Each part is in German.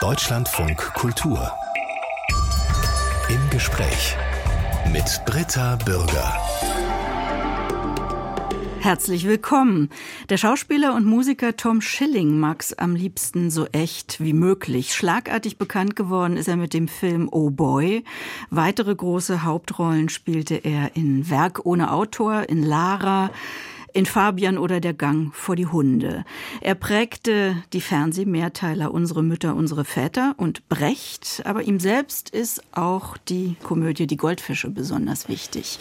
Deutschlandfunk Kultur. Im Gespräch mit Britta Bürger. Herzlich willkommen. Der Schauspieler und Musiker Tom Schilling mag's am liebsten so echt wie möglich. Schlagartig bekannt geworden ist er mit dem Film Oh Boy. Weitere große Hauptrollen spielte er in Werk ohne Autor, in Lara, in Fabian oder der Gang vor die Hunde. Er prägte die Fernsehmehrteiler Unsere Mütter, unsere Väter und Brecht, aber ihm selbst ist auch die Komödie Die Goldfische besonders wichtig.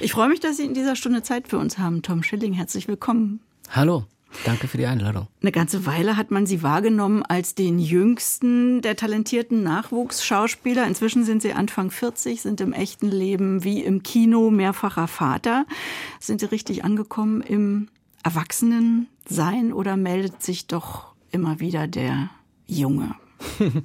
Ich freue mich, dass Sie in dieser Stunde Zeit für uns haben. Tom Schilling, herzlich willkommen. Hallo. Danke für die Einladung. Eine ganze Weile hat man sie wahrgenommen als den jüngsten der talentierten Nachwuchsschauspieler. Inzwischen sind sie Anfang 40, sind im echten Leben wie im Kino mehrfacher Vater. Sind sie richtig angekommen im Erwachsenensein oder meldet sich doch immer wieder der Junge?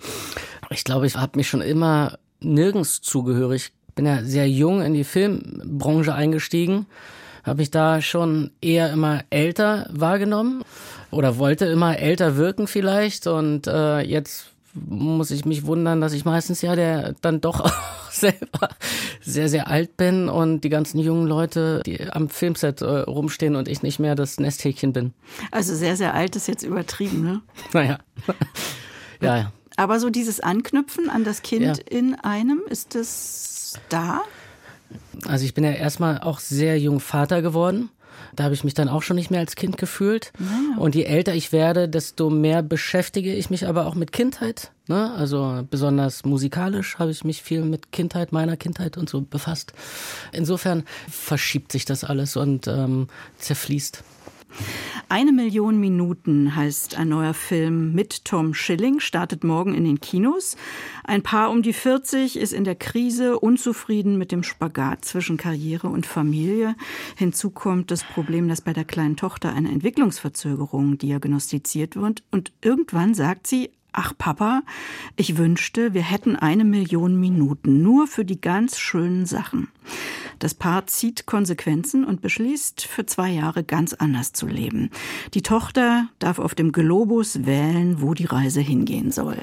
Ich glaube, ich habe mich schon immer nirgends zugehörig. Bin ja sehr jung in die Filmbranche eingestiegen habe ich da schon eher immer älter wahrgenommen oder wollte immer älter wirken vielleicht und äh, jetzt muss ich mich wundern, dass ich meistens ja der dann doch auch selber sehr, sehr alt bin und die ganzen jungen Leute, die am Filmset äh, rumstehen und ich nicht mehr das Nesthäkchen bin. Also sehr, sehr alt ist jetzt übertrieben, ne? Naja. ja, ja. Aber so dieses Anknüpfen an das Kind ja. in einem, ist das da? Also ich bin ja erstmal auch sehr jung Vater geworden. Da habe ich mich dann auch schon nicht mehr als Kind gefühlt. Naja. Und je älter ich werde, desto mehr beschäftige ich mich aber auch mit Kindheit. Ne? Also besonders musikalisch habe ich mich viel mit Kindheit, meiner Kindheit und so befasst. Insofern verschiebt sich das alles und ähm, zerfließt. Eine Million Minuten heißt ein neuer Film mit Tom Schilling, startet morgen in den Kinos. Ein Paar um die 40 ist in der Krise, unzufrieden mit dem Spagat zwischen Karriere und Familie. Hinzu kommt das Problem, dass bei der kleinen Tochter eine Entwicklungsverzögerung diagnostiziert wird. Und irgendwann sagt sie, Ach Papa, ich wünschte, wir hätten eine Million Minuten nur für die ganz schönen Sachen. Das Paar zieht Konsequenzen und beschließt, für zwei Jahre ganz anders zu leben. Die Tochter darf auf dem Globus wählen, wo die Reise hingehen soll.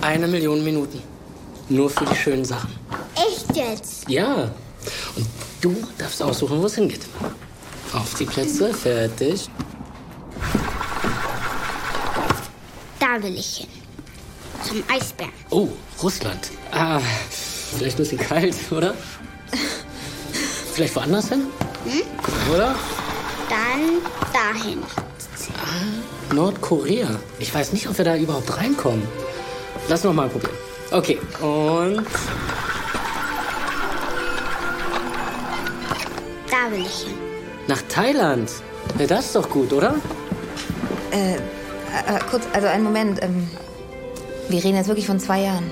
Eine Million Minuten. Nur für die schönen Sachen. Echt jetzt? Ja. Und du darfst aussuchen, wo es hingeht. Auf die Plätze, fertig. Da will ich hin. Zum Eisbären. Oh, Russland. Ah, vielleicht ein bisschen kalt, oder? Vielleicht woanders hin? Hm? Oder? Dann dahin. Ah, Nordkorea. Ich weiß nicht, ob wir da überhaupt reinkommen. Lass noch mal probieren. Okay, und. Da will ich hin. Nach Thailand. Ja, das ist doch gut, oder? Äh, äh, kurz, also einen Moment. Ähm, wir reden jetzt wirklich von zwei Jahren.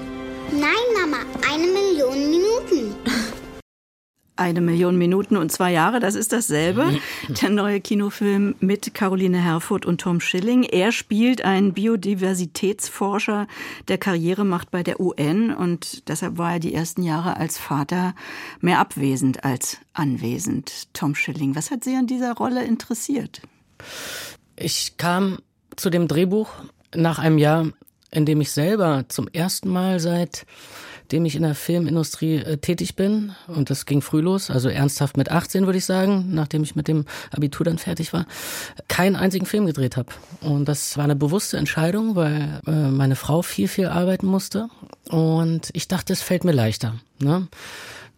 Nein, Mama, eine Million Minuten. Eine Million Minuten und zwei Jahre, das ist dasselbe. Der neue Kinofilm mit Caroline Herfurth und Tom Schilling. Er spielt einen Biodiversitätsforscher, der Karriere macht bei der UN und deshalb war er die ersten Jahre als Vater mehr abwesend als anwesend. Tom Schilling, was hat Sie an dieser Rolle interessiert? Ich kam zu dem Drehbuch nach einem Jahr, in dem ich selber zum ersten Mal seit dem ich in der Filmindustrie äh, tätig bin. Und das ging früh los, also ernsthaft mit 18 würde ich sagen, nachdem ich mit dem Abitur dann fertig war, keinen einzigen Film gedreht habe. Und das war eine bewusste Entscheidung, weil äh, meine Frau viel, viel arbeiten musste. Und ich dachte, es fällt mir leichter. Ne?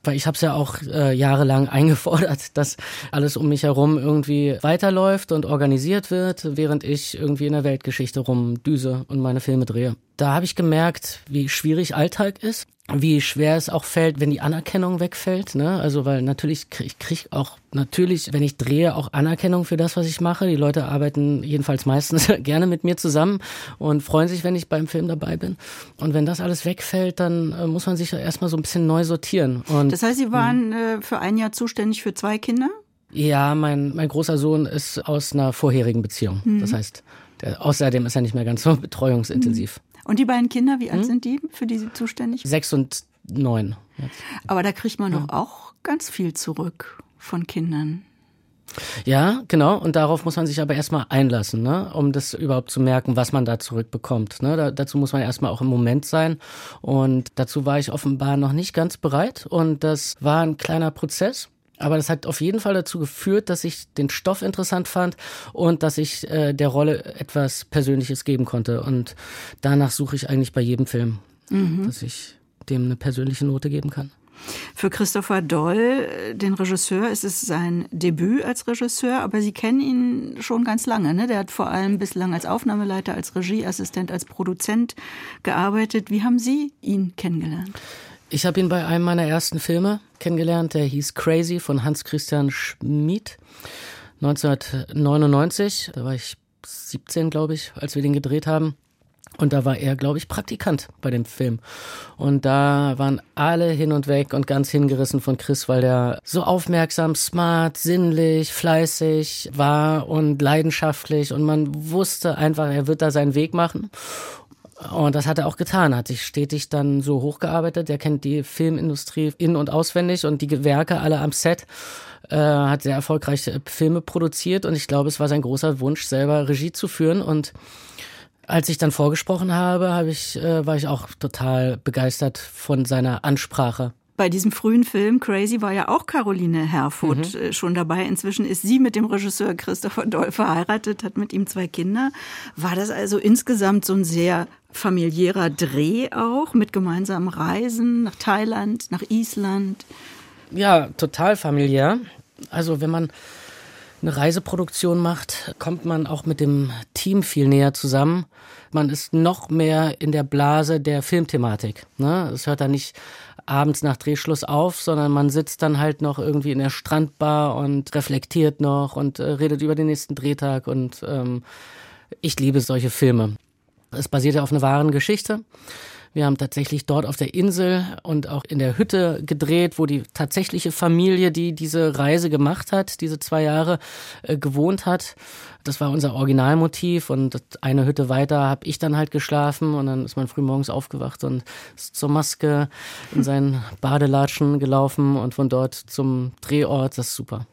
Weil ich habe es ja auch äh, jahrelang eingefordert, dass alles um mich herum irgendwie weiterläuft und organisiert wird, während ich irgendwie in der Weltgeschichte rumdüse und meine Filme drehe. Da habe ich gemerkt, wie schwierig Alltag ist wie schwer es auch fällt, wenn die Anerkennung wegfällt. Ne? Also weil natürlich krieg, ich krieg auch natürlich, wenn ich drehe, auch Anerkennung für das, was ich mache. Die Leute arbeiten jedenfalls meistens gerne mit mir zusammen und freuen sich, wenn ich beim Film dabei bin. Und wenn das alles wegfällt, dann äh, muss man sich erstmal so ein bisschen neu sortieren. Und, das heißt, Sie waren äh, für ein Jahr zuständig für zwei Kinder? Ja, mein, mein großer Sohn ist aus einer vorherigen Beziehung. Mhm. Das heißt, der, außerdem ist er nicht mehr ganz so betreuungsintensiv. Mhm. Und die beiden Kinder, wie alt hm? sind die, für die Sie zuständig? Sechs und neun. Aber da kriegt man ja. doch auch ganz viel zurück von Kindern. Ja, genau. Und darauf muss man sich aber erstmal einlassen, ne? um das überhaupt zu merken, was man da zurückbekommt. Ne? Da, dazu muss man erstmal auch im Moment sein. Und dazu war ich offenbar noch nicht ganz bereit. Und das war ein kleiner Prozess. Aber das hat auf jeden Fall dazu geführt, dass ich den Stoff interessant fand und dass ich äh, der Rolle etwas Persönliches geben konnte. Und danach suche ich eigentlich bei jedem Film, mhm. dass ich dem eine persönliche Note geben kann. Für Christopher Doll, den Regisseur, ist es sein Debüt als Regisseur, aber Sie kennen ihn schon ganz lange. Ne? Der hat vor allem bislang als Aufnahmeleiter, als Regieassistent, als Produzent gearbeitet. Wie haben Sie ihn kennengelernt? Ich habe ihn bei einem meiner ersten Filme kennengelernt, der hieß Crazy von Hans Christian Schmid. 1999, da war ich 17, glaube ich, als wir den gedreht haben. Und da war er, glaube ich, Praktikant bei dem Film. Und da waren alle hin und weg und ganz hingerissen von Chris, weil der so aufmerksam, smart, sinnlich, fleißig war und leidenschaftlich. Und man wusste einfach, er wird da seinen Weg machen. Und das hat er auch getan, hat sich stetig dann so hochgearbeitet. Er kennt die Filmindustrie in- und auswendig und die Gewerke alle am Set. Äh, hat sehr erfolgreich Filme produziert und ich glaube, es war sein großer Wunsch, selber Regie zu führen. Und als ich dann vorgesprochen habe, habe ich, äh, war ich auch total begeistert von seiner Ansprache. Bei diesem frühen Film Crazy war ja auch Caroline Herfurth mhm. Äh, schon dabei. Inzwischen ist sie mit dem Regisseur Christopher Doll verheiratet, hat mit ihm zwei Kinder. War das also insgesamt so ein sehr familiärer Dreh auch mit gemeinsamen Reisen nach Thailand, nach Island? Ja, total familiär. Also wenn man eine Reiseproduktion macht, kommt man auch mit dem Team viel näher zusammen. Man ist noch mehr in der Blase der Filmthematik. Ne? Es hört da nicht abends nach Drehschluss auf, sondern man sitzt dann halt noch irgendwie in der Strandbar und reflektiert noch und äh, redet über den nächsten Drehtag und ähm, ich liebe solche Filme. Es basiert ja auf einer wahren Geschichte. Wir haben tatsächlich dort auf der Insel und auch in der Hütte gedreht, wo die tatsächliche Familie, die diese Reise gemacht hat, diese zwei Jahre äh, gewohnt hat. Das war unser Originalmotiv und eine Hütte weiter habe ich dann halt geschlafen und dann ist man früh morgens aufgewacht und ist zur Maske in seinen Badelatschen gelaufen und von dort zum Drehort. Das ist super.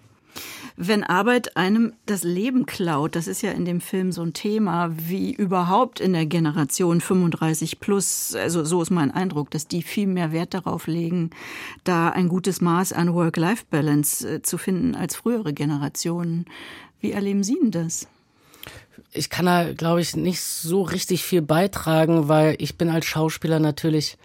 Wenn Arbeit einem das Leben klaut, das ist ja in dem Film so ein Thema, wie überhaupt in der Generation 35 plus, also so ist mein Eindruck, dass die viel mehr Wert darauf legen, da ein gutes Maß an Work-Life-Balance äh, zu finden als frühere Generationen. Wie erleben Sie denn das? Ich kann da, glaube ich, nicht so richtig viel beitragen, weil ich bin als Schauspieler natürlich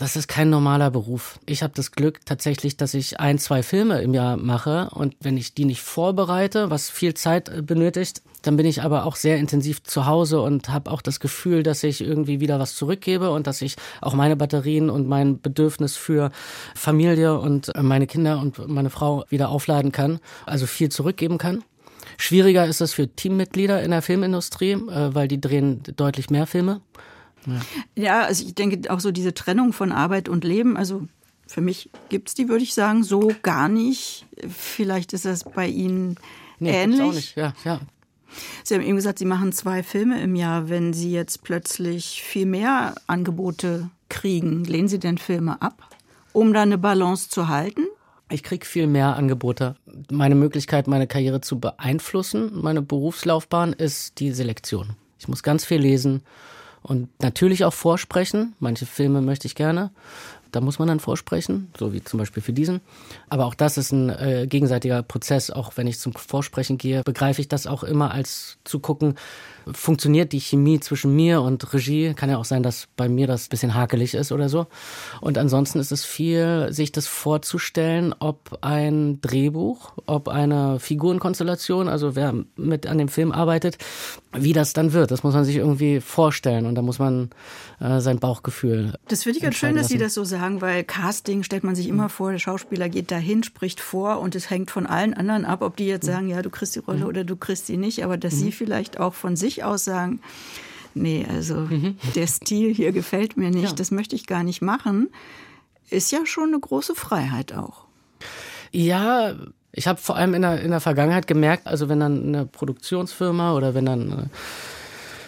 das ist kein normaler Beruf. Ich habe das Glück tatsächlich, dass ich ein, zwei Filme im Jahr mache und wenn ich die nicht vorbereite, was viel Zeit äh, benötigt, dann bin ich aber auch sehr intensiv zu Hause und habe auch das Gefühl, dass ich irgendwie wieder was zurückgebe und dass ich auch meine Batterien und mein Bedürfnis für Familie und äh, meine Kinder und meine Frau wieder aufladen kann, also viel zurückgeben kann. Schwieriger ist es für Teammitglieder in der Filmindustrie, äh, weil die drehen deutlich mehr Filme. Ja. ja, also ich denke auch so diese Trennung von Arbeit und Leben, also für mich gibt es die, würde ich sagen, so gar nicht. Vielleicht ist das bei Ihnen nee, ähnlich. Auch nicht. Ja, ja. Sie haben eben gesagt, Sie machen zwei Filme im Jahr. Wenn Sie jetzt plötzlich viel mehr Angebote kriegen, lehnen Sie denn Filme ab, um da eine Balance zu halten? Ich kriege viel mehr Angebote. Meine Möglichkeit, meine Karriere zu beeinflussen, meine Berufslaufbahn, ist die Selektion. Ich muss ganz viel lesen und natürlich auch vorsprechen. Manche Filme möchte ich gerne. Da muss man dann vorsprechen, so wie zum Beispiel für diesen. Aber auch das ist ein äh, gegenseitiger Prozess. Auch wenn ich zum Vorsprechen gehe, begreife ich das auch immer als zu gucken, funktioniert die Chemie zwischen mir und Regie. Kann ja auch sein, dass bei mir das bisschen hakelig ist oder so. Und ansonsten ist es viel, sich das vorzustellen, ob ein Drehbuch, ob eine Figurenkonstellation, also wer mit an dem Film arbeitet, wie das dann wird. Das muss man sich irgendwie vorstellen und da muss man äh, sein Bauchgefühl. Das finde ich ganz schön, dass lassen. Sie das so sagen, weil Casting stellt man sich immer mhm. vor, der Schauspieler geht dahin, spricht vor und es hängt von allen anderen ab, ob die jetzt mhm. sagen, ja, du kriegst die Rolle mhm. oder du kriegst sie nicht, aber dass mhm. sie vielleicht auch von sich sich aus sagen, nee, also mhm. der Stil hier gefällt mir nicht, ja. das möchte ich gar nicht machen, ist ja schon eine große Freiheit auch. Ja, ich habe vor allem in der, in der Vergangenheit gemerkt, also wenn dann eine Produktionsfirma oder wenn dann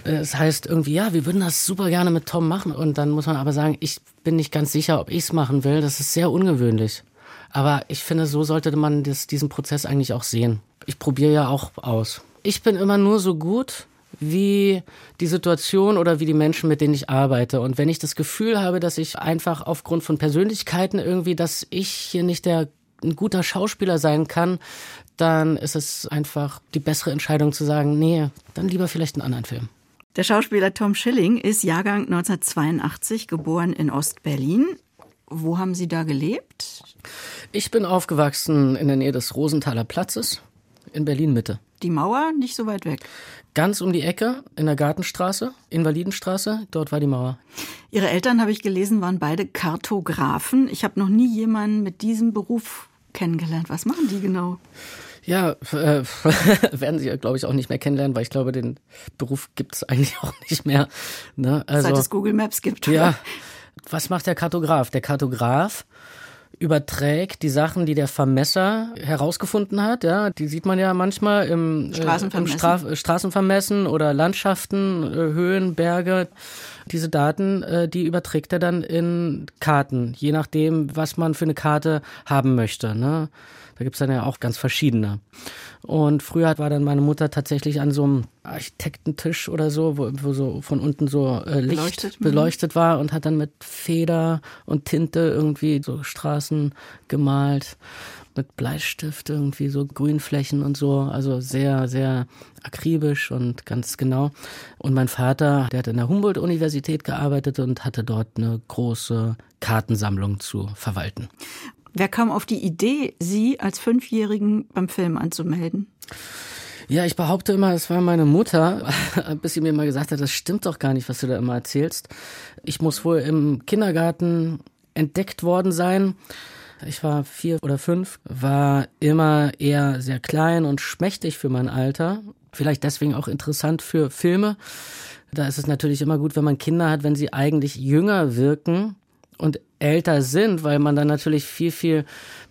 äh, es heißt irgendwie, ja, wir würden das super gerne mit Tom machen und dann muss man aber sagen, ich bin nicht ganz sicher, ob ich es machen will. Das ist sehr ungewöhnlich. Aber ich finde, so sollte man das, diesen Prozess eigentlich auch sehen. Ich probiere ja auch aus. Ich bin immer nur so gut, wie die Situation oder wie die Menschen, mit denen ich arbeite. Und wenn ich das Gefühl habe, dass ich einfach aufgrund von Persönlichkeiten irgendwie, dass ich hier nicht der ein guter Schauspieler sein kann, dann ist es einfach die bessere Entscheidung zu sagen, nee, dann lieber vielleicht einen anderen Film. Der Schauspieler Tom Schilling ist Jahrgang 1982, geboren in Ostberlin. Wo haben Sie da gelebt? Ich bin aufgewachsen in der Nähe des Rosenthaler Platzes in Berlin Mitte. Die Mauer nicht so weit weg. Ganz um die Ecke in der Gartenstraße, Invalidenstraße, dort war die Mauer. Ihre Eltern, habe ich gelesen, waren beide Kartografen. Ich habe noch nie jemanden mit diesem Beruf kennengelernt. Was machen die genau? Ja, äh, werden Sie, glaube ich, auch nicht mehr kennenlernen, weil ich glaube, den Beruf gibt es eigentlich auch nicht mehr. Ne? Also, Seit es Google Maps gibt. Ja. Was macht der Kartograf? Der Kartograf überträgt die Sachen, die der Vermesser herausgefunden hat. Ja, die sieht man ja manchmal im Straßenvermessen, äh, im Stra Straßenvermessen oder Landschaften, äh, Höhen, Berge. Diese Daten, äh, die überträgt er dann in Karten, je nachdem, was man für eine Karte haben möchte. Ne? Da gibt's dann ja auch ganz verschiedene. Und früher war dann meine Mutter tatsächlich an so einem Architektentisch oder so, wo, wo so von unten so äh, Licht beleuchtet, mhm. beleuchtet war und hat dann mit Feder und Tinte irgendwie so Straßen gemalt mit Bleistift irgendwie so Grünflächen und so, also sehr, sehr akribisch und ganz genau. Und mein Vater, der hat in der Humboldt-Universität gearbeitet und hatte dort eine große Kartensammlung zu verwalten. Wer kam auf die Idee, Sie als Fünfjährigen beim Film anzumelden? Ja, ich behaupte immer, es war meine Mutter, bis sie mir mal gesagt hat, das stimmt doch gar nicht, was du da immer erzählst. Ich muss wohl im Kindergarten entdeckt worden sein. Ich war vier oder fünf, war immer eher sehr klein und schmächtig für mein Alter. Vielleicht deswegen auch interessant für Filme. Da ist es natürlich immer gut, wenn man Kinder hat, wenn sie eigentlich jünger wirken und älter sind, weil man dann natürlich viel, viel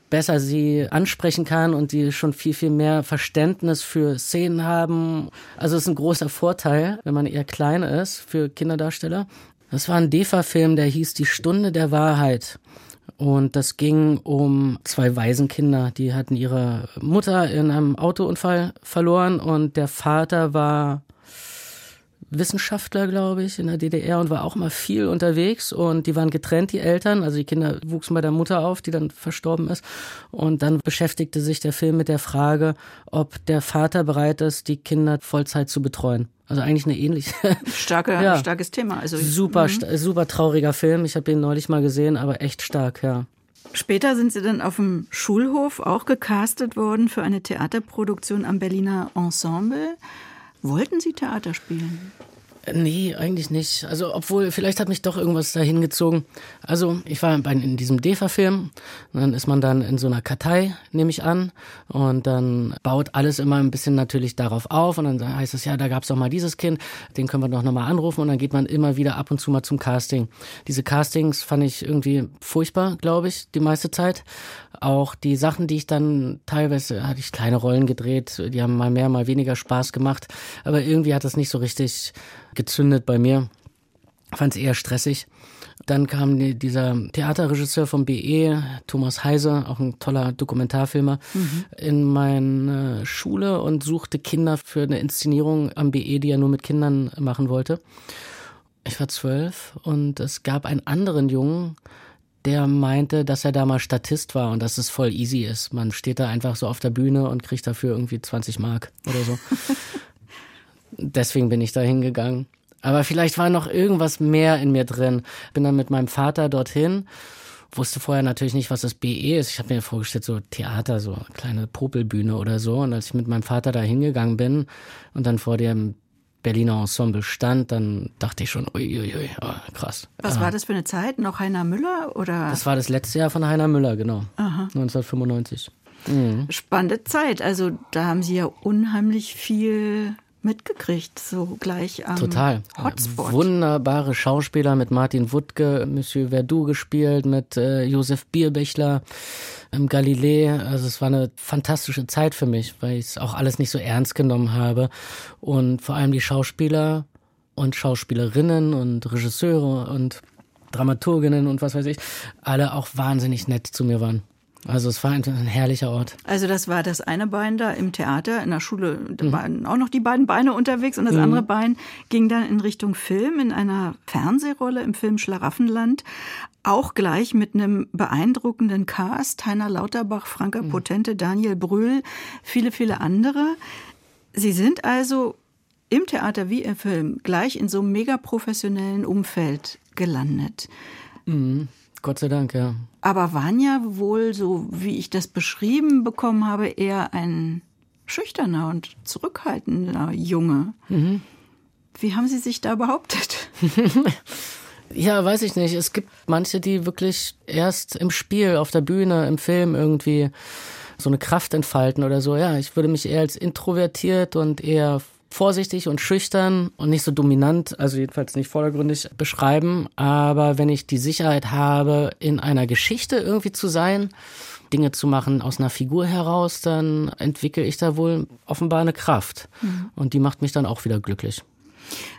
besser sie ansprechen kann und die schon viel, viel mehr Verständnis für Szenen haben. Also es ist ein großer Vorteil, wenn man eher klein ist für Kinderdarsteller. Das war ein DEFA-Film, der hieß Die Stunde der Wahrheit. Und das ging um zwei Waisenkinder, die hatten ihre Mutter in einem Autounfall verloren und der Vater war Wissenschaftler, glaube ich, in der DDR und war auch mal viel unterwegs und die waren getrennt, die Eltern. Also die Kinder wuchsen bei der Mutter auf, die dann verstorben ist. Und dann beschäftigte sich der Film mit der Frage, ob der Vater bereit ist, die Kinder Vollzeit zu betreuen. Also eigentlich eine ähnliche. Starke, ja. Starkes Thema. Also super, mhm. super trauriger Film. Ich habe ihn neulich mal gesehen, aber echt stark, ja. Später sind Sie dann auf dem Schulhof auch gecastet worden für eine Theaterproduktion am Berliner Ensemble. Wollten Sie Theater spielen? Nee, eigentlich nicht. Also, obwohl, vielleicht hat mich doch irgendwas dahin gezogen. Also, ich war in diesem DEFA-Film. Dann ist man dann in so einer Kartei, nehme ich an. Und dann baut alles immer ein bisschen natürlich darauf auf. Und dann heißt es, ja, da gab es doch mal dieses Kind, den können wir doch nochmal anrufen. Und dann geht man immer wieder ab und zu mal zum Casting. Diese Castings fand ich irgendwie furchtbar, glaube ich, die meiste Zeit. Auch die Sachen, die ich dann teilweise, hatte ich kleine Rollen gedreht, die haben mal mehr, mal weniger Spaß gemacht. Aber irgendwie hat das nicht so richtig gezündet bei mir. Fand es eher stressig. Dann kam die, dieser Theaterregisseur vom BE, Thomas Heise, auch ein toller Dokumentarfilmer, mhm. in meine Schule und suchte Kinder für eine Inszenierung am BE, die er nur mit Kindern machen wollte. Ich war zwölf und es gab einen anderen Jungen, der meinte, dass er da mal Statist war und dass es voll easy ist. Man steht da einfach so auf der Bühne und kriegt dafür irgendwie 20 Mark oder so. Deswegen bin ich da hingegangen. Aber vielleicht war noch irgendwas mehr in mir drin. Bin dann mit meinem Vater dorthin, wusste vorher natürlich nicht, was das BE ist. Ich habe mir vorgestellt, so Theater, so eine kleine Popelbühne oder so. Und als ich mit meinem Vater da hingegangen bin und dann vor dem Berliner Ensemble stand, dann dachte ich schon, uiuiui, ui, oh, krass. Was ah. war das für eine Zeit? Noch Heiner Müller oder? Das war das letzte Jahr von Heiner Müller, genau. Aha. 1995. Mhm. Spannende Zeit. Also da haben Sie ja unheimlich viel mitgekriegt, so gleich am Total. Hotspot. Wunderbare Schauspieler mit Martin Wuttke, Monsieur Verdoux gespielt, mit äh, Josef Bierbächler im Galilei. Also es war eine fantastische Zeit für mich, weil ich es auch alles nicht so ernst genommen habe. Und vor allem die Schauspieler und Schauspielerinnen und Regisseure und Dramaturginnen und was weiß ich, alle auch wahnsinnig nett zu mir waren. Also es war ein, ein, herrlicher Ort. Also das war das eine Bein da im Theater, in der Schule da mhm. waren auch noch die beiden Beine unterwegs und das mhm. andere Bein ging dann in Richtung Film, in einer Fernsehrolle im Film Schlaraffenland. Auch gleich mit einem beeindruckenden Cast, Heiner Lauterbach, Franka mhm. Potente, Daniel Brühl, viele, viele andere. Sie sind also im Theater wie im Film gleich in so einem mega professionellen Umfeld gelandet. Mhm. Gott sei Dank, ja. Aber waren ja wohl, so wie ich das beschrieben bekommen habe, eher ein schüchterner und zurückhaltender Junge. Mhm. Wie haben Sie sich da behauptet? ja, weiß ich nicht. Es gibt manche, die wirklich erst im Spiel, auf der Bühne, im Film irgendwie so eine Kraft entfalten oder so. Ja, ich würde mich eher als introvertiert und eher vorsichtig und schüchtern und nicht so dominant, also jedenfalls nicht vordergründig beschreiben. Aber wenn ich die Sicherheit habe, in einer Geschichte irgendwie zu sein, Dinge zu machen aus einer Figur heraus, dann entwickle ich da wohl offenbar eine Kraft. Mhm. Und die macht mich dann auch wieder glücklich.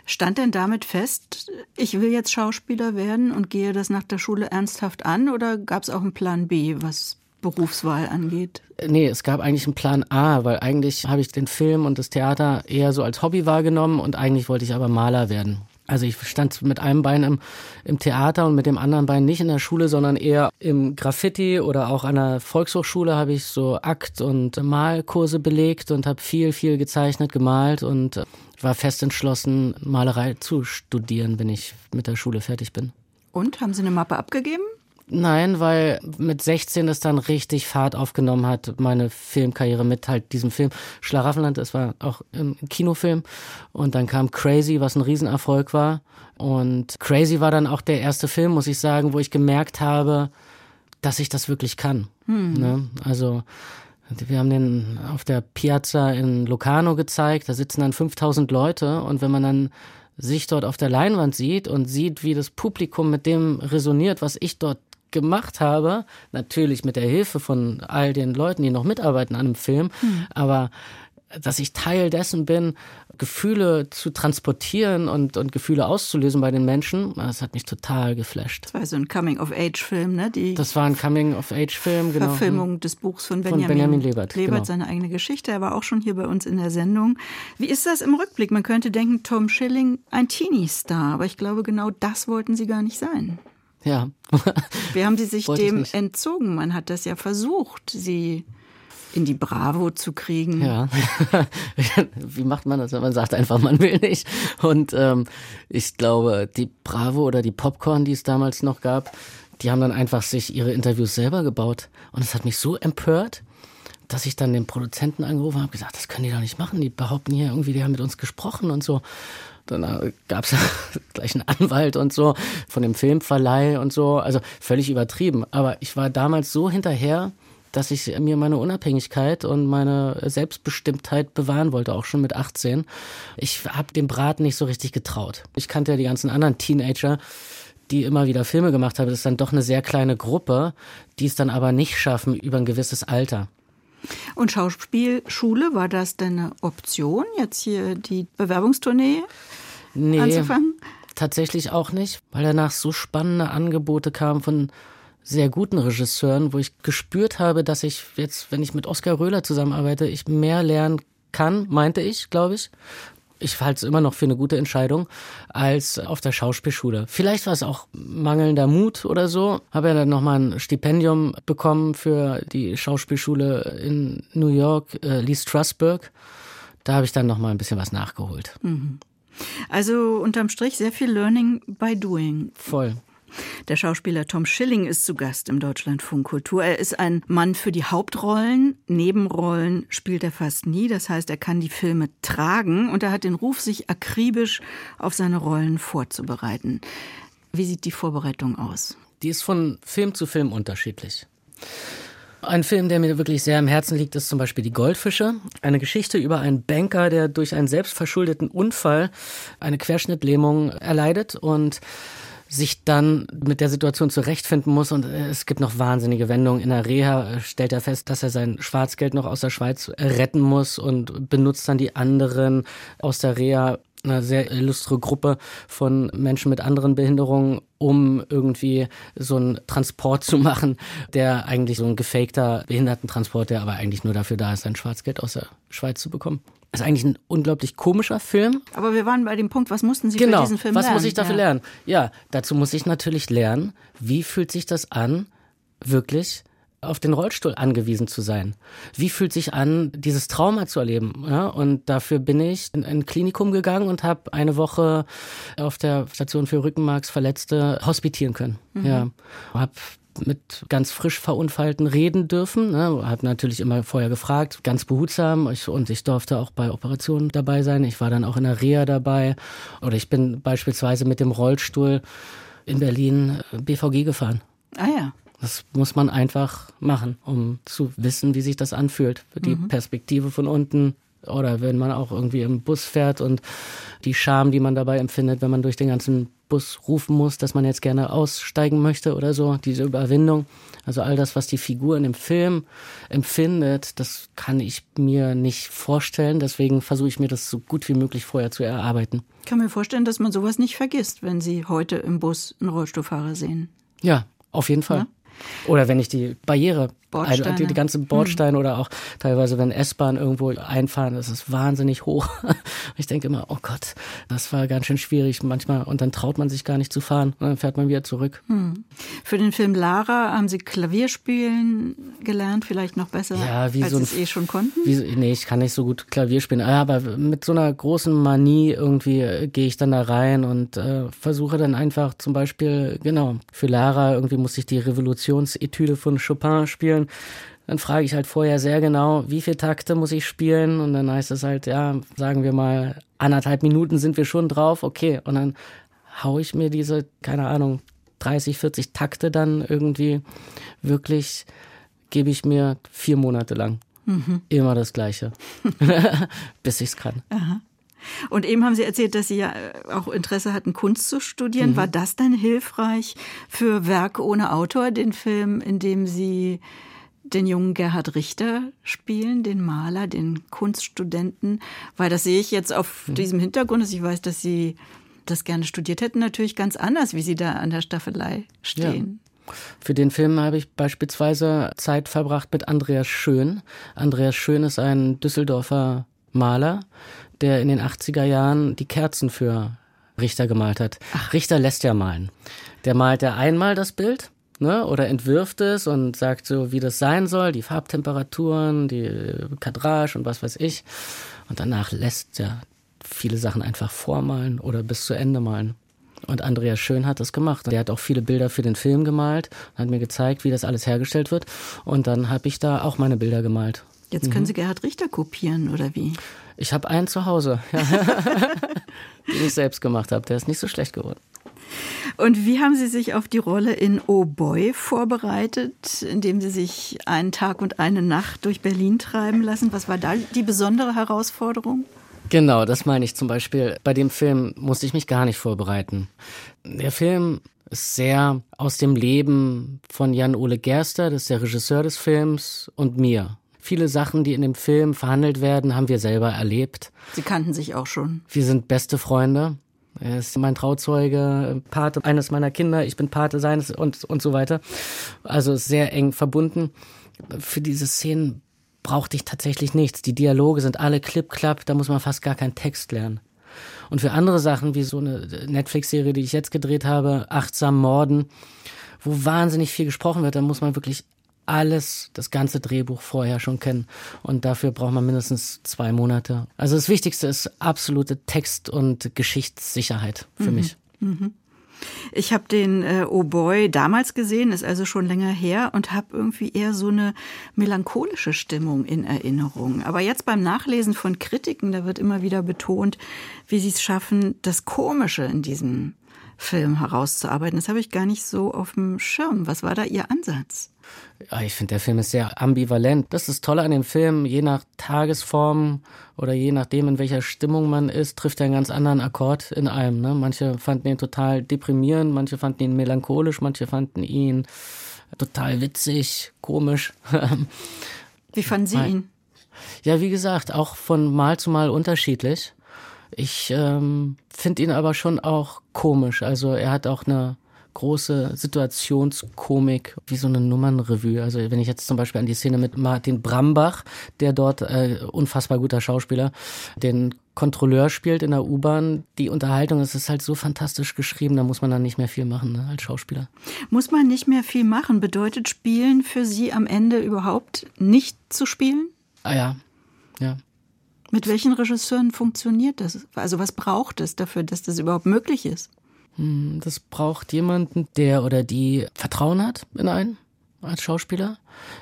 Stand denn damit fest, ich will jetzt Schauspieler werden und gehe das nach der Schule ernsthaft an oder gab es auch einen Plan B, was Berufswahl angeht? Nee, es gab eigentlich einen Plan A, weil eigentlich habe ich den Film und das Theater eher so als Hobby wahrgenommen und eigentlich wollte ich aber Maler werden. Also ich stand mit einem Bein im, im Theater und mit dem anderen Bein nicht in der Schule, sondern eher im Graffiti oder auch an der Volkshochschule habe ich so Akt- und Malkurse belegt und habe viel, viel gezeichnet, gemalt und war fest entschlossen, Malerei zu studieren, wenn ich mit der Schule fertig bin. Und haben Sie eine Mappe abgegeben? Nein, weil mit 16 das dann richtig Fahrt aufgenommen hat, meine Filmkarriere mit halt diesem Film. Schlaraffenland, das war auch ein Kinofilm. Und dann kam Crazy, was ein Riesenerfolg war. Und Crazy war dann auch der erste Film, muss ich sagen, wo ich gemerkt habe, dass ich das wirklich kann. Hm. Ne? Also, wir haben den auf der Piazza in Locarno gezeigt, da sitzen dann 5000 Leute und wenn man dann sich dort auf der Leinwand sieht und sieht, wie das Publikum mit dem resoniert, was ich dort gemacht habe, natürlich mit der Hilfe von all den Leuten, die noch mitarbeiten an einem Film, mhm. aber dass ich Teil dessen bin, Gefühle zu transportieren und, und Gefühle auszulösen bei den Menschen, das hat mich total geflasht. Das war so ein Coming-of-Age-Film, ne? Die das war ein Coming-of-Age-Film, genau. Verfilmung des Buchs von Benjamin, von Benjamin Lebert. Lebert, genau. seine eigene Geschichte. Er war auch schon hier bei uns in der Sendung. Wie ist das im Rückblick? Man könnte denken, Tom Schilling, ein Teenie-Star, aber ich glaube, genau das wollten Sie gar nicht sein. Ja. Wie haben Sie sich dem entzogen? Man hat das ja versucht, Sie in die Bravo zu kriegen. Ja. Wie macht man das, wenn man sagt einfach, man will nicht? Und ähm, ich glaube, die Bravo oder die Popcorn, die es damals noch gab, die haben dann einfach sich ihre Interviews selber gebaut. Und es hat mich so empört, dass ich dann den Produzenten angerufen habe, gesagt, das können die doch nicht machen. Die behaupten hier irgendwie, die haben mit uns gesprochen und so. Dann äh, gab es gleich einen Anwalt und so von dem Filmverleih und so. Also völlig übertrieben. Aber ich war damals so hinterher, dass ich mir meine Unabhängigkeit und meine Selbstbestimmtheit bewahren wollte, auch schon mit 18. Ich habe dem Brat nicht so richtig getraut. Ich kannte ja die ganzen anderen Teenager, die immer wieder Filme gemacht haben. Das ist dann doch eine sehr kleine Gruppe, die es dann aber nicht schaffen über ein gewisses Alter. Und Schauspielschule, war das denn eine Option, jetzt hier die Bewerbungstournee nee, anzufangen? Tatsächlich auch nicht, weil danach so spannende Angebote kamen von sehr guten Regisseuren, wo ich gespürt habe, dass ich jetzt, wenn ich mit Oskar Röhler zusammenarbeite, ich mehr lernen kann, meinte ich, glaube ich, ich halte es immer noch für eine gute Entscheidung, als auf der Schauspielschule. Vielleicht war es auch mangelnder Mut oder so. Habe ja dann nochmal ein Stipendium bekommen für die Schauspielschule in New York, äh, Lee Strasberg. Da habe ich dann nochmal ein bisschen was nachgeholt. Mhm. Also unterm Strich sehr viel Learning by Doing. Voll. Der Schauspieler Tom Schilling ist zu Gast im Deutschlandfunk Kultur. Er ist ein Mann für die Hauptrollen. Nebenrollen spielt er fast nie. Das heißt, er kann die Filme tragen und er hat den Ruf, sich akribisch auf seine Rollen vorzubereiten. Wie sieht die Vorbereitung aus? Die ist von Film zu Film unterschiedlich. Ein Film, der mir wirklich sehr am Herzen liegt, ist zum Beispiel Die Goldfische. Eine Geschichte über einen Banker, der durch einen selbstverschuldeten Unfall eine Querschnittlähmung erleidet und sich dann mit der Situation zurechtfinden muss und äh, es gibt noch wahnsinnige Wendungen. In der Reha stellt er fest, dass er sein Schwarzgeld noch aus der Schweiz retten muss und benutzt dann die anderen aus der Reha eine sehr illustre Gruppe von Menschen mit anderen Behinderungen, um irgendwie so einen Transport zu machen, der eigentlich so ein gefakter Behindertentransport, der aber eigentlich nur dafür da ist, sein Schwarzgeld aus der Schweiz zu bekommen. Das ist eigentlich ein unglaublich komischer Film. Aber wir waren bei dem Punkt, was mussten Sie genau. für diesen Film was lernen? Was muss ich dafür ja. lernen? Ja, dazu muss ich natürlich lernen, wie fühlt sich das an, wirklich auf den Rollstuhl angewiesen zu sein. Wie fühlt sich an, dieses Trauma zu erleben? Ja, und dafür bin ich in ein Klinikum gegangen und habe eine Woche auf der Station für Rückenmarksverletzte hospitieren können. Mhm. Ja, habe mit ganz frisch Verunfallten reden dürfen. Ne? Habe natürlich immer vorher gefragt, ganz behutsam. Ich, und ich durfte auch bei Operationen dabei sein. Ich war dann auch in der Reha dabei. Oder ich bin beispielsweise mit dem Rollstuhl in Berlin BVG gefahren. Ah ja. Das muss man einfach machen, um zu wissen, wie sich das anfühlt. Die mhm. Perspektive von unten oder wenn man auch irgendwie im Bus fährt und die Scham, die man dabei empfindet, wenn man durch den ganzen Bus rufen muss, dass man jetzt gerne aussteigen möchte oder so, diese Überwindung. Also all das, was die Figur in dem Film empfindet, das kann ich mir nicht vorstellen. Deswegen versuche ich mir das so gut wie möglich vorher zu erarbeiten. Ich kann mir vorstellen, dass man sowas nicht vergisst, wenn Sie heute im Bus einen Rollstuhlfahrer sehen. Ja, auf jeden Fall. Ja? Oder wenn ich die Barriere, Bordsteine. die, die ganze Bordsteine hm. oder auch teilweise, wenn S-Bahn irgendwo einfahren, das ist wahnsinnig hoch. Ich denke immer, oh Gott, das war ganz schön schwierig manchmal und dann traut man sich gar nicht zu fahren und dann fährt man wieder zurück. Hm. Für den Film Lara haben Sie Klavierspielen gelernt, vielleicht noch besser, ja, wie als so ein, Sie es eh schon konnten? Wie, nee, ich kann nicht so gut Klavier spielen, aber mit so einer großen Manie irgendwie äh, gehe ich dann da rein und äh, versuche dann einfach zum Beispiel, genau, für Lara irgendwie muss ich die Revolutionsetüde von Chopin spielen dann frage ich halt vorher sehr genau, wie viele Takte muss ich spielen und dann heißt es halt, ja, sagen wir mal, anderthalb Minuten sind wir schon drauf, okay, und dann haue ich mir diese, keine Ahnung, 30, 40 Takte dann irgendwie wirklich, gebe ich mir vier Monate lang. Mhm. Immer das Gleiche, bis ich es kann. Aha. Und eben haben Sie erzählt, dass Sie ja auch Interesse hatten, Kunst zu studieren. Mhm. War das dann hilfreich für Werk ohne Autor, den Film, in dem Sie den jungen Gerhard Richter spielen, den Maler, den Kunststudenten, weil das sehe ich jetzt auf mhm. diesem Hintergrund, dass ich weiß, dass Sie das gerne studiert hätten, natürlich ganz anders, wie Sie da an der Staffelei stehen. Ja. Für den Film habe ich beispielsweise Zeit verbracht mit Andreas Schön. Andreas Schön ist ein Düsseldorfer Maler, der in den 80er Jahren die Kerzen für Richter gemalt hat. Ach. Richter lässt ja malen. Der malt ja einmal das Bild ne, oder entwirft es und sagt so, wie das sein soll, die Farbtemperaturen, die Kadrage und was weiß ich. Und danach lässt er viele Sachen einfach vormalen oder bis zu Ende malen. Und Andreas Schön hat das gemacht. Der hat auch viele Bilder für den Film gemalt, hat mir gezeigt, wie das alles hergestellt wird. Und dann habe ich da auch meine Bilder gemalt. Jetzt können mhm. Sie Gerhard Richter kopieren, oder wie? Ich habe einen zu Hause, ja. den ich selbst gemacht habe. Der ist nicht so schlecht geworden. Und wie haben Sie sich auf die Rolle in Oh Boy vorbereitet, indem Sie sich einen Tag und eine Nacht durch Berlin treiben lassen? Was war da die besondere Herausforderung? Genau, das meine ich zum Beispiel. Bei dem Film musste ich mich gar nicht vorbereiten. Der Film ist sehr aus dem Leben von Jan-Ole Gerster, das ist der Regisseur des Films, und mir. Viele Sachen, die in dem Film verhandelt werden, haben wir selber erlebt. Sie kannten sich auch schon. Wir sind beste Freunde. Er ist mein Trauzeuge, Pate eines meiner Kinder, ich bin Pate seines und, und so weiter. Also sehr eng verbunden. Für diese Szenen brauchte ich tatsächlich nichts. Die Dialoge sind alle klipp-klapp, da muss man fast gar keinen Text lernen. Und für andere Sachen, wie so eine Netflix-Serie, die ich jetzt gedreht habe, Achtsam Morden, wo wahnsinnig viel gesprochen wird, da muss man wirklich alles, das ganze Drehbuch vorher schon kennen. Und dafür braucht man mindestens zwei Monate. Also das Wichtigste ist absolute Text- und Geschichtssicherheit für mhm. mich. Mhm. Ich habe den äh, Oh Boy damals gesehen, ist also schon länger her und habe irgendwie eher so eine melancholische Stimmung in Erinnerung. Aber jetzt beim Nachlesen von Kritiken, da wird immer wieder betont, wie sie es schaffen, das Komische in diesem Film herauszuarbeiten. Das habe ich gar nicht so auf dem Schirm. Was war da Ihr Ansatz? Ich finde, der Film ist sehr ambivalent. Das ist das Tolle an dem Film. Je nach Tagesform oder je nachdem, in welcher Stimmung man ist, trifft er einen ganz anderen Akkord in einem. Ne? Manche fanden ihn total deprimierend, manche fanden ihn melancholisch, manche fanden ihn total witzig, komisch. Wie fanden Sie ihn? Ja, wie gesagt, auch von Mal zu Mal unterschiedlich. Ich ähm, finde ihn aber schon auch komisch. Also er hat auch eine große Situationskomik, wie so eine Nummernrevue. Also wenn ich jetzt zum Beispiel an die Szene mit Martin Brambach, der dort äh, unfassbar guter Schauspieler, den Kontrolleur spielt in der U-Bahn, die Unterhaltung, es ist halt so fantastisch geschrieben, da muss man dann nicht mehr viel machen ne, als Schauspieler. Muss man nicht mehr viel machen? Bedeutet Spielen für Sie am Ende überhaupt nicht zu spielen? Ah ja, ja. Mit welchen Regisseuren funktioniert das? Also was braucht es dafür, dass das überhaupt möglich ist? Hm, das braucht jemanden, der oder die Vertrauen hat in einen als Schauspieler.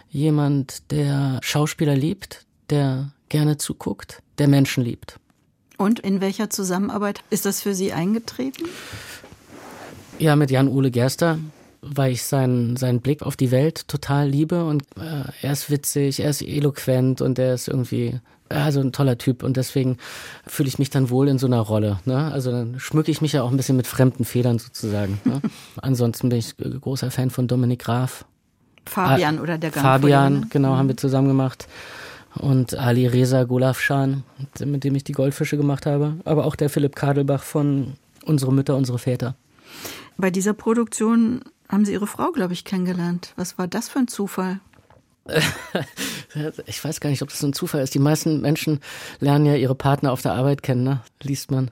Jemand, der Schauspieler liebt, der gerne zuguckt, der Menschen liebt. Und in welcher Zusammenarbeit ist das für Sie eingetreten? Ja, mit Jan-Ole Gerster, weil ich seinen, seinen Blick auf die Welt total liebe und äh, er ist witzig, er ist eloquent und er ist irgendwie also ein toller Typ und deswegen fühle ich mich dann wohl in so einer Rolle. Ne? Also dann schmücke ich mich ja auch ein bisschen mit fremden Federn sozusagen. Ne? Ansonsten bin ich großer Fan von Dominik Graf. Fabian oder der Gang Fabian, genau, haben wir zusammen gemacht. Und Ali Reza Golafschan, mit dem ich die Goldfische gemacht habe. Aber auch der Philipp Kadelbach von Unsere Mütter, unsere Väter. Bei dieser Produktion haben Sie Ihre Frau, glaube ich, kennengelernt. Was war das für ein Zufall? ich weiß gar nicht, ob das so ein Zufall ist. Die meisten Menschen lernen ja ihre Partner auf der Arbeit kennen, ne? liest man.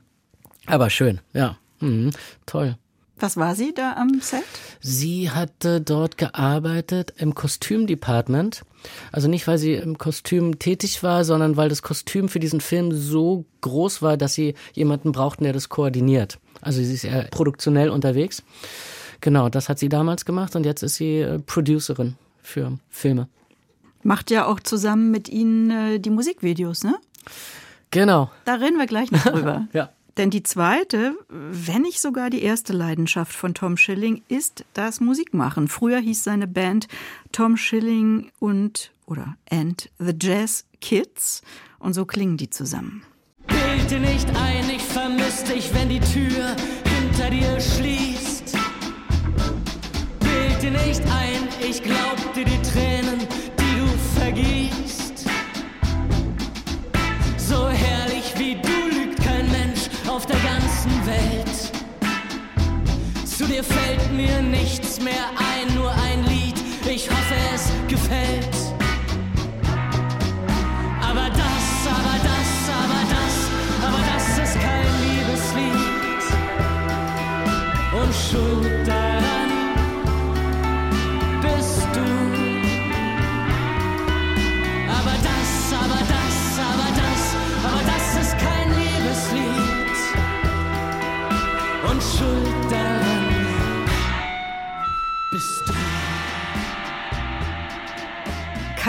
Aber schön, ja. Mhm. Toll. Was war sie da am Set? Sie hatte dort gearbeitet im Kostümdepartment. Also nicht, weil sie im Kostüm tätig war, sondern weil das Kostüm für diesen Film so groß war, dass sie jemanden brauchten, der das koordiniert. Also sie ist eher produktionell unterwegs. Genau, das hat sie damals gemacht und jetzt ist sie äh, Producerin für Filme. Macht ja auch zusammen mit Ihnen äh, die Musikvideos, ne? Genau. Da reden wir gleich noch drüber. ja. Denn die zweite, wenn nicht sogar die erste Leidenschaft von Tom Schilling, ist das Musikmachen. Früher hieß seine Band Tom Schilling und oder and the Jazz Kids und so klingen die zusammen. Bild dir nicht ein, ich vermiss dich, wenn die Tür hinter dir schließt. Bild dir nicht ein, ich glaub dir die Tränen vergießt. So herrlich wie du lügt kein Mensch auf der ganzen Welt. Zu dir fällt mir nichts mehr ein,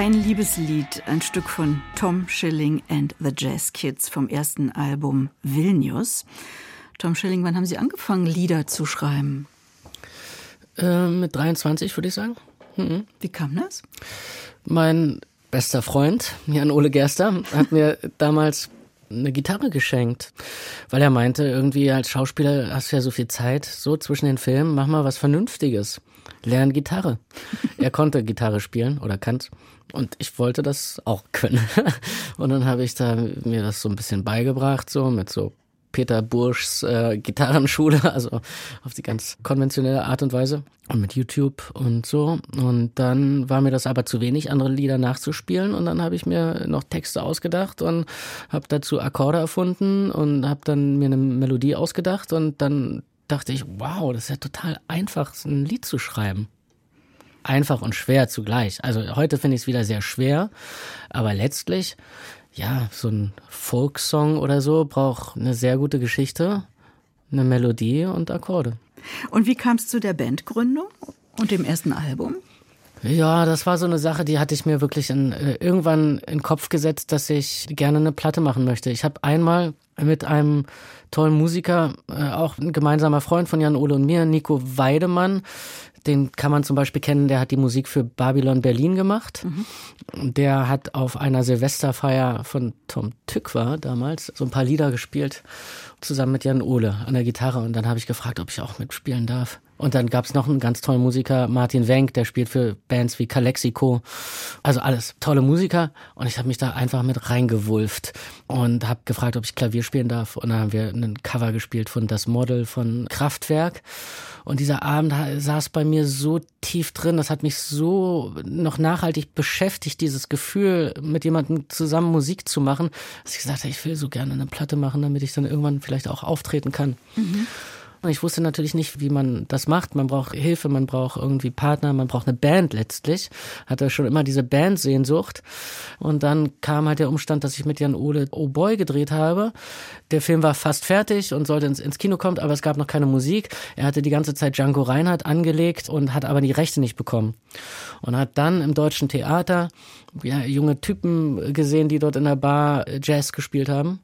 Kein Liebeslied, ein Stück von Tom Schilling and the Jazz Kids vom ersten Album Vilnius. Tom Schilling, wann haben Sie angefangen, Lieder zu schreiben? Äh, mit 23, würde ich sagen. Mhm. Wie kam das? Mein bester Freund, Jan-Ole Gerster, hat mir damals eine Gitarre geschenkt, weil er meinte, irgendwie als Schauspieler hast du ja so viel Zeit, so zwischen den Filmen, mach mal was Vernünftiges. Lern Gitarre. er konnte Gitarre spielen oder kann's. Und ich wollte das auch können. Und dann habe ich da mir das so ein bisschen beigebracht, so mit so Peter Burschs äh, Gitarrenschule, also auf die ganz konventionelle Art und Weise und mit YouTube und so. Und dann war mir das aber zu wenig, andere Lieder nachzuspielen und dann habe ich mir noch Texte ausgedacht und habe dazu Akkorde erfunden und habe dann mir eine Melodie ausgedacht und dann dachte ich, wow, das ist ja total einfach, ein Lied zu schreiben. Einfach und schwer zugleich. Also heute finde ich es wieder sehr schwer, aber letztlich ja, so ein Folksong oder so braucht eine sehr gute Geschichte, eine Melodie und Akkorde. Und wie kam es zu der Bandgründung und dem ersten Album? Ja, das war so eine Sache, die hatte ich mir wirklich in, äh, irgendwann in den Kopf gesetzt, dass ich gerne eine Platte machen möchte. Ich habe einmal mit einem tollen Musiker, äh, auch ein gemeinsamer Freund von Jan Ole und mir, Nico Weidemann, den kann man zum Beispiel kennen, der hat die Musik für Babylon Berlin gemacht. Mhm. Der hat auf einer Silvesterfeier von Tom Tückwer damals so ein paar Lieder gespielt, zusammen mit Jan Ole an der Gitarre. Und dann habe ich gefragt, ob ich auch mitspielen darf. Und dann gab es noch einen ganz tollen Musiker, Martin Wenk, der spielt für Bands wie Calexico. Also alles tolle Musiker. Und ich habe mich da einfach mit reingewulft und habe gefragt, ob ich Klavier spielen darf. Und dann haben wir ein Cover gespielt von Das Model von Kraftwerk. Und dieser Abend saß bei mir so tief drin, das hat mich so noch nachhaltig beschäftigt, dieses Gefühl, mit jemandem zusammen Musik zu machen, dass ich gesagt habe, ich will so gerne eine Platte machen, damit ich dann irgendwann vielleicht auch auftreten kann. Mhm. Ich wusste natürlich nicht, wie man das macht. Man braucht Hilfe, man braucht irgendwie Partner, man braucht eine Band letztlich. Hatte schon immer diese Bandsehnsucht. Und dann kam halt der Umstand, dass ich mit Jan Ole Oh Boy gedreht habe. Der Film war fast fertig und sollte ins, ins Kino kommen, aber es gab noch keine Musik. Er hatte die ganze Zeit Django Reinhardt angelegt und hat aber die Rechte nicht bekommen. Und hat dann im deutschen Theater ja, junge Typen gesehen, die dort in der Bar Jazz gespielt haben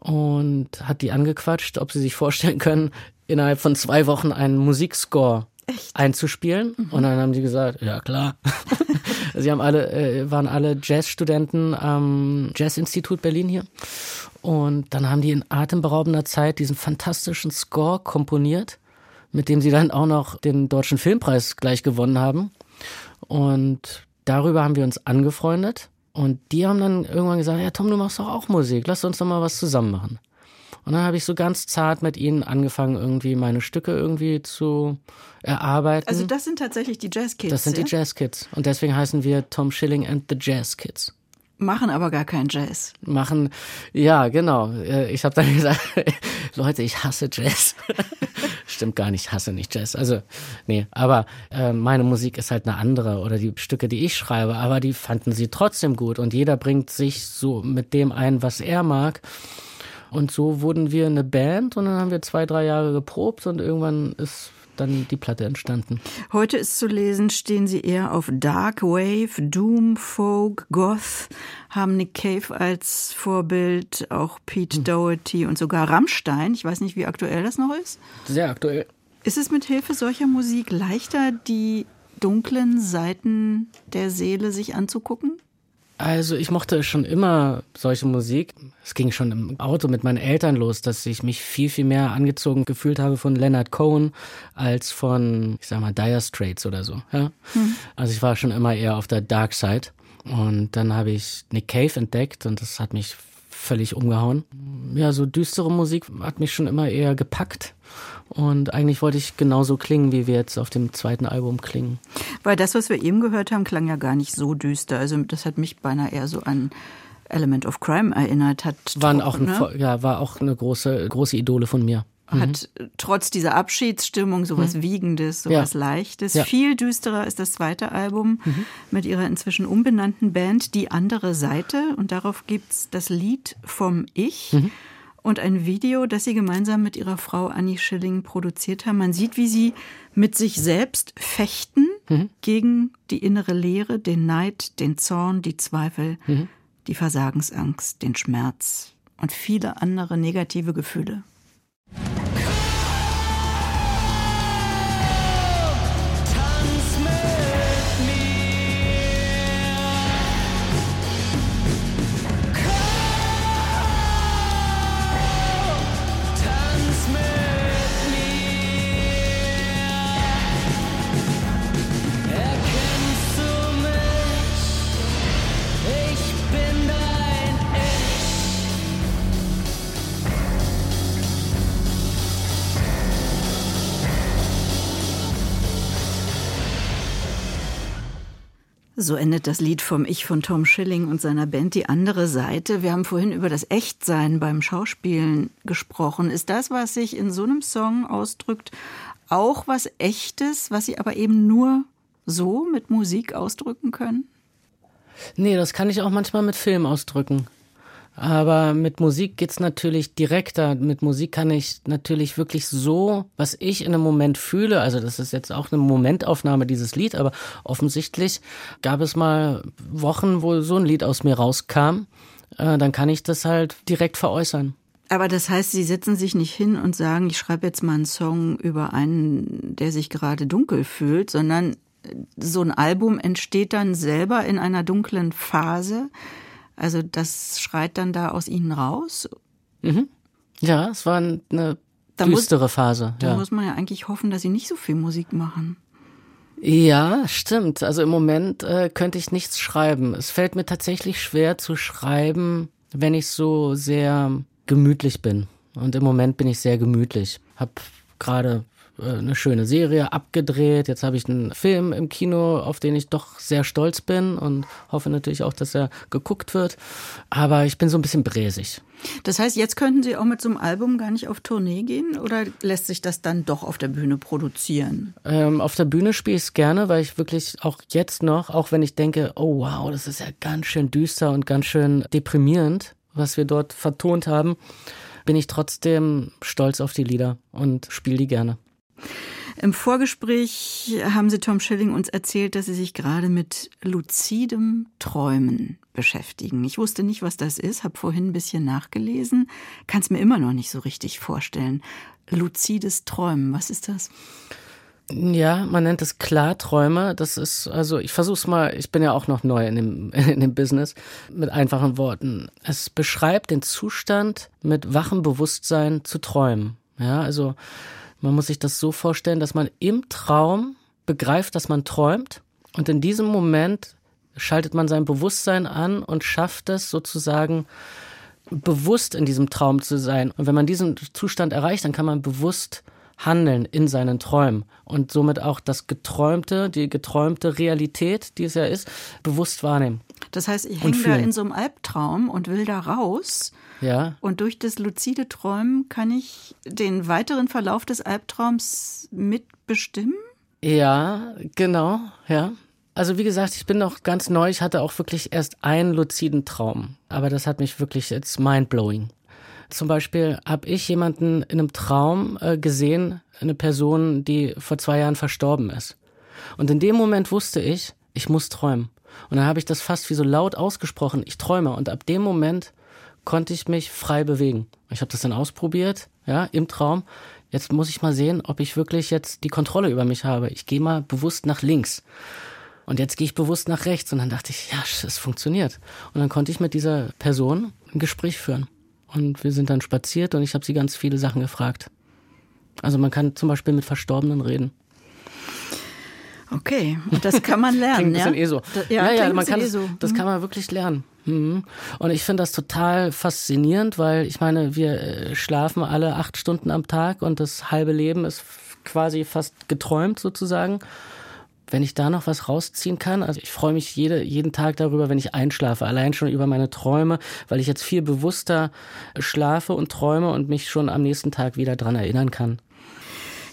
und hat die angequatscht, ob sie sich vorstellen können, innerhalb von zwei Wochen einen Musikscore Echt? einzuspielen. Mhm. Und dann haben die gesagt, ja klar. sie haben alle, äh, waren alle Jazzstudenten am Jazzinstitut Berlin hier. Und dann haben die in atemberaubender Zeit diesen fantastischen Score komponiert, mit dem sie dann auch noch den Deutschen Filmpreis gleich gewonnen haben. Und darüber haben wir uns angefreundet. Und die haben dann irgendwann gesagt, ja Tom, du machst doch auch Musik, lass uns doch mal was zusammen machen. Und dann habe ich so ganz zart mit ihnen angefangen, irgendwie meine Stücke irgendwie zu erarbeiten. Also das sind tatsächlich die Jazz Kids. Das sind ja? die Jazz Kids. Und deswegen heißen wir Tom Schilling and the Jazz Kids. Machen aber gar keinen Jazz. Machen, ja, genau. Äh, ich habe dann gesagt, Leute, ich hasse Jazz. Stimmt gar nicht, ich hasse nicht Jazz. Also, nee, aber äh, meine Musik ist halt eine andere oder die Stücke, die ich schreibe, aber die fanden sie trotzdem gut und jeder bringt sich so mit dem ein, was er mag. Und so wurden wir eine Band und dann haben wir zwei, drei Jahre geprobt und irgendwann ist dann die Platte entstanden. Heute ist zu lesen, stehen sie eher auf Dark Wave, Doom, Folk, Goth, haben Nick Cave als Vorbild, auch Pete hm. Doherty und sogar Rammstein. Ich weiß nicht, wie aktuell das noch ist. Sehr aktuell. Ist es mit Hilfe solcher Musik leichter, die dunklen Seiten der Seele sich anzugucken? Also ich mochte schon immer solche Musik. Es ging schon im Auto mit meinen Eltern los, dass ich mich viel, viel mehr angezogen gefühlt habe von Leonard Cohen als von, ich sag mal, Dire Straits oder so. Ja? Hm. Also ich war schon immer eher auf der Dark Side. Und dann habe ich Nick Cave entdeckt und das hat mich völlig umgehauen. Ja, so düstere Musik hat mich schon immer eher gepackt. Und eigentlich wollte ich genauso klingen, wie wir jetzt auf dem zweiten Album klingen. Weil das, was wir eben gehört haben, klang ja gar nicht so düster. Also das hat mich beinahe eher so an Element of Crime erinnert. Hat Waren auch, ein, ne? ja, war auch eine große, große Idole von mir hat mhm. trotz dieser Abschiedsstimmung sowas mhm. Wiegendes, sowas ja. Leichtes. Ja. Viel düsterer ist das zweite Album mhm. mit ihrer inzwischen umbenannten Band Die andere Seite. Und darauf gibt's das Lied vom Ich. Und ein Video, das sie gemeinsam mit ihrer Frau Annie Schilling produziert haben. Man sieht, wie sie mit sich selbst fechten mhm. gegen die innere Leere, den Neid, den Zorn, die Zweifel, mhm. die Versagensangst, den Schmerz und viele andere negative Gefühle. So endet das Lied vom Ich von Tom Schilling und seiner Band Die andere Seite. Wir haben vorhin über das Echtsein beim Schauspielen gesprochen. Ist das, was sich in so einem Song ausdrückt, auch was Echtes, was Sie aber eben nur so mit Musik ausdrücken können? Nee, das kann ich auch manchmal mit Film ausdrücken. Aber mit Musik geht's natürlich direkter. Mit Musik kann ich natürlich wirklich so, was ich in einem Moment fühle, also das ist jetzt auch eine Momentaufnahme dieses Lied, aber offensichtlich gab es mal Wochen, wo so ein Lied aus mir rauskam. Äh, dann kann ich das halt direkt veräußern. Aber das heißt, Sie setzen sich nicht hin und sagen, ich schreibe jetzt mal einen Song über einen, der sich gerade dunkel fühlt, sondern so ein Album entsteht dann selber in einer dunklen Phase also das schreit dann da aus ihnen raus. Mhm. Ja, es war eine da düstere muss, Phase. Da muss man ja eigentlich hoffen, dass sie nicht so viel Musik machen. Ja, stimmt. Also im Moment äh, könnte ich nichts schreiben. Es fällt mir tatsächlich schwer zu schreiben, wenn ich so sehr gemütlich bin. Und im Moment bin ich sehr gemütlich. Hab gerade eine schöne Serie abgedreht. Jetzt habe ich einen Film im Kino, auf den ich doch sehr stolz bin und hoffe natürlich auch, dass er geguckt wird. Aber ich bin so ein bisschen bräsig. Das heißt, jetzt könnten Sie auch mit so einem Album gar nicht auf Tournee gehen oder lässt sich das dann doch auf der Bühne produzieren? Ähm, auf der Bühne spiele ich es gerne, weil ich wirklich auch jetzt noch, auch wenn ich denke, oh wow, das ist ja ganz schön düster und ganz schön deprimierend, was wir dort vertont haben, bin ich trotzdem stolz auf die Lieder und spiele die gerne. Im Vorgespräch haben Sie Tom Schilling uns erzählt, dass Sie sich gerade mit luzidem Träumen beschäftigen. Ich wusste nicht, was das ist, habe vorhin ein bisschen nachgelesen, kann es mir immer noch nicht so richtig vorstellen. Luzides Träumen, was ist das? Ja, man nennt es Klarträume. Das ist, also ich versuche es mal, ich bin ja auch noch neu in dem, in dem Business, mit einfachen Worten. Es beschreibt den Zustand, mit wachem Bewusstsein zu träumen. Ja, also man muss sich das so vorstellen, dass man im Traum begreift, dass man träumt und in diesem Moment schaltet man sein Bewusstsein an und schafft es sozusagen bewusst in diesem Traum zu sein. Und wenn man diesen Zustand erreicht, dann kann man bewusst handeln in seinen Träumen und somit auch das Geträumte, die geträumte Realität, die es ja ist, bewusst wahrnehmen. Das heißt, ich hänge da in so einem Albtraum und will da raus. Ja. Und durch das luzide Träumen kann ich den weiteren Verlauf des Albtraums mitbestimmen? Ja, genau, ja. Also wie gesagt, ich bin noch ganz neu. Ich hatte auch wirklich erst einen luziden Traum. Aber das hat mich wirklich jetzt mindblowing. Zum Beispiel habe ich jemanden in einem Traum äh, gesehen, eine Person, die vor zwei Jahren verstorben ist. Und in dem Moment wusste ich, ich muss träumen. Und dann habe ich das fast wie so laut ausgesprochen, ich träume. Und ab dem Moment konnte ich mich frei bewegen. Ich habe das dann ausprobiert, ja, im Traum. Jetzt muss ich mal sehen, ob ich wirklich jetzt die Kontrolle über mich habe. Ich gehe mal bewusst nach links. Und jetzt gehe ich bewusst nach rechts. Und dann dachte ich, ja, es funktioniert. Und dann konnte ich mit dieser Person ein Gespräch führen. Und wir sind dann spaziert und ich habe sie ganz viele Sachen gefragt. Also man kann zum Beispiel mit Verstorbenen reden. Okay, und das kann man lernen. klingt ein bisschen ja? eh so. Ja, ja, ja man kann eh das, so. das kann man wirklich lernen. Mhm. Und ich finde das total faszinierend, weil ich meine, wir äh, schlafen alle acht Stunden am Tag und das halbe Leben ist quasi fast geträumt sozusagen. Wenn ich da noch was rausziehen kann, also ich freue mich jede, jeden Tag darüber, wenn ich einschlafe, allein schon über meine Träume, weil ich jetzt viel bewusster schlafe und träume und mich schon am nächsten Tag wieder dran erinnern kann.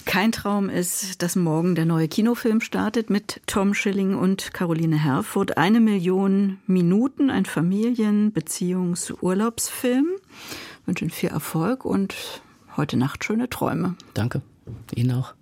Kein Traum ist, dass morgen der neue Kinofilm startet mit Tom Schilling und Caroline Herfurth. Eine Million Minuten, ein Familien-, Beziehungs-, Urlaubsfilm. Ich wünsche Ihnen viel Erfolg und heute Nacht schöne Träume. Danke. Ihnen auch.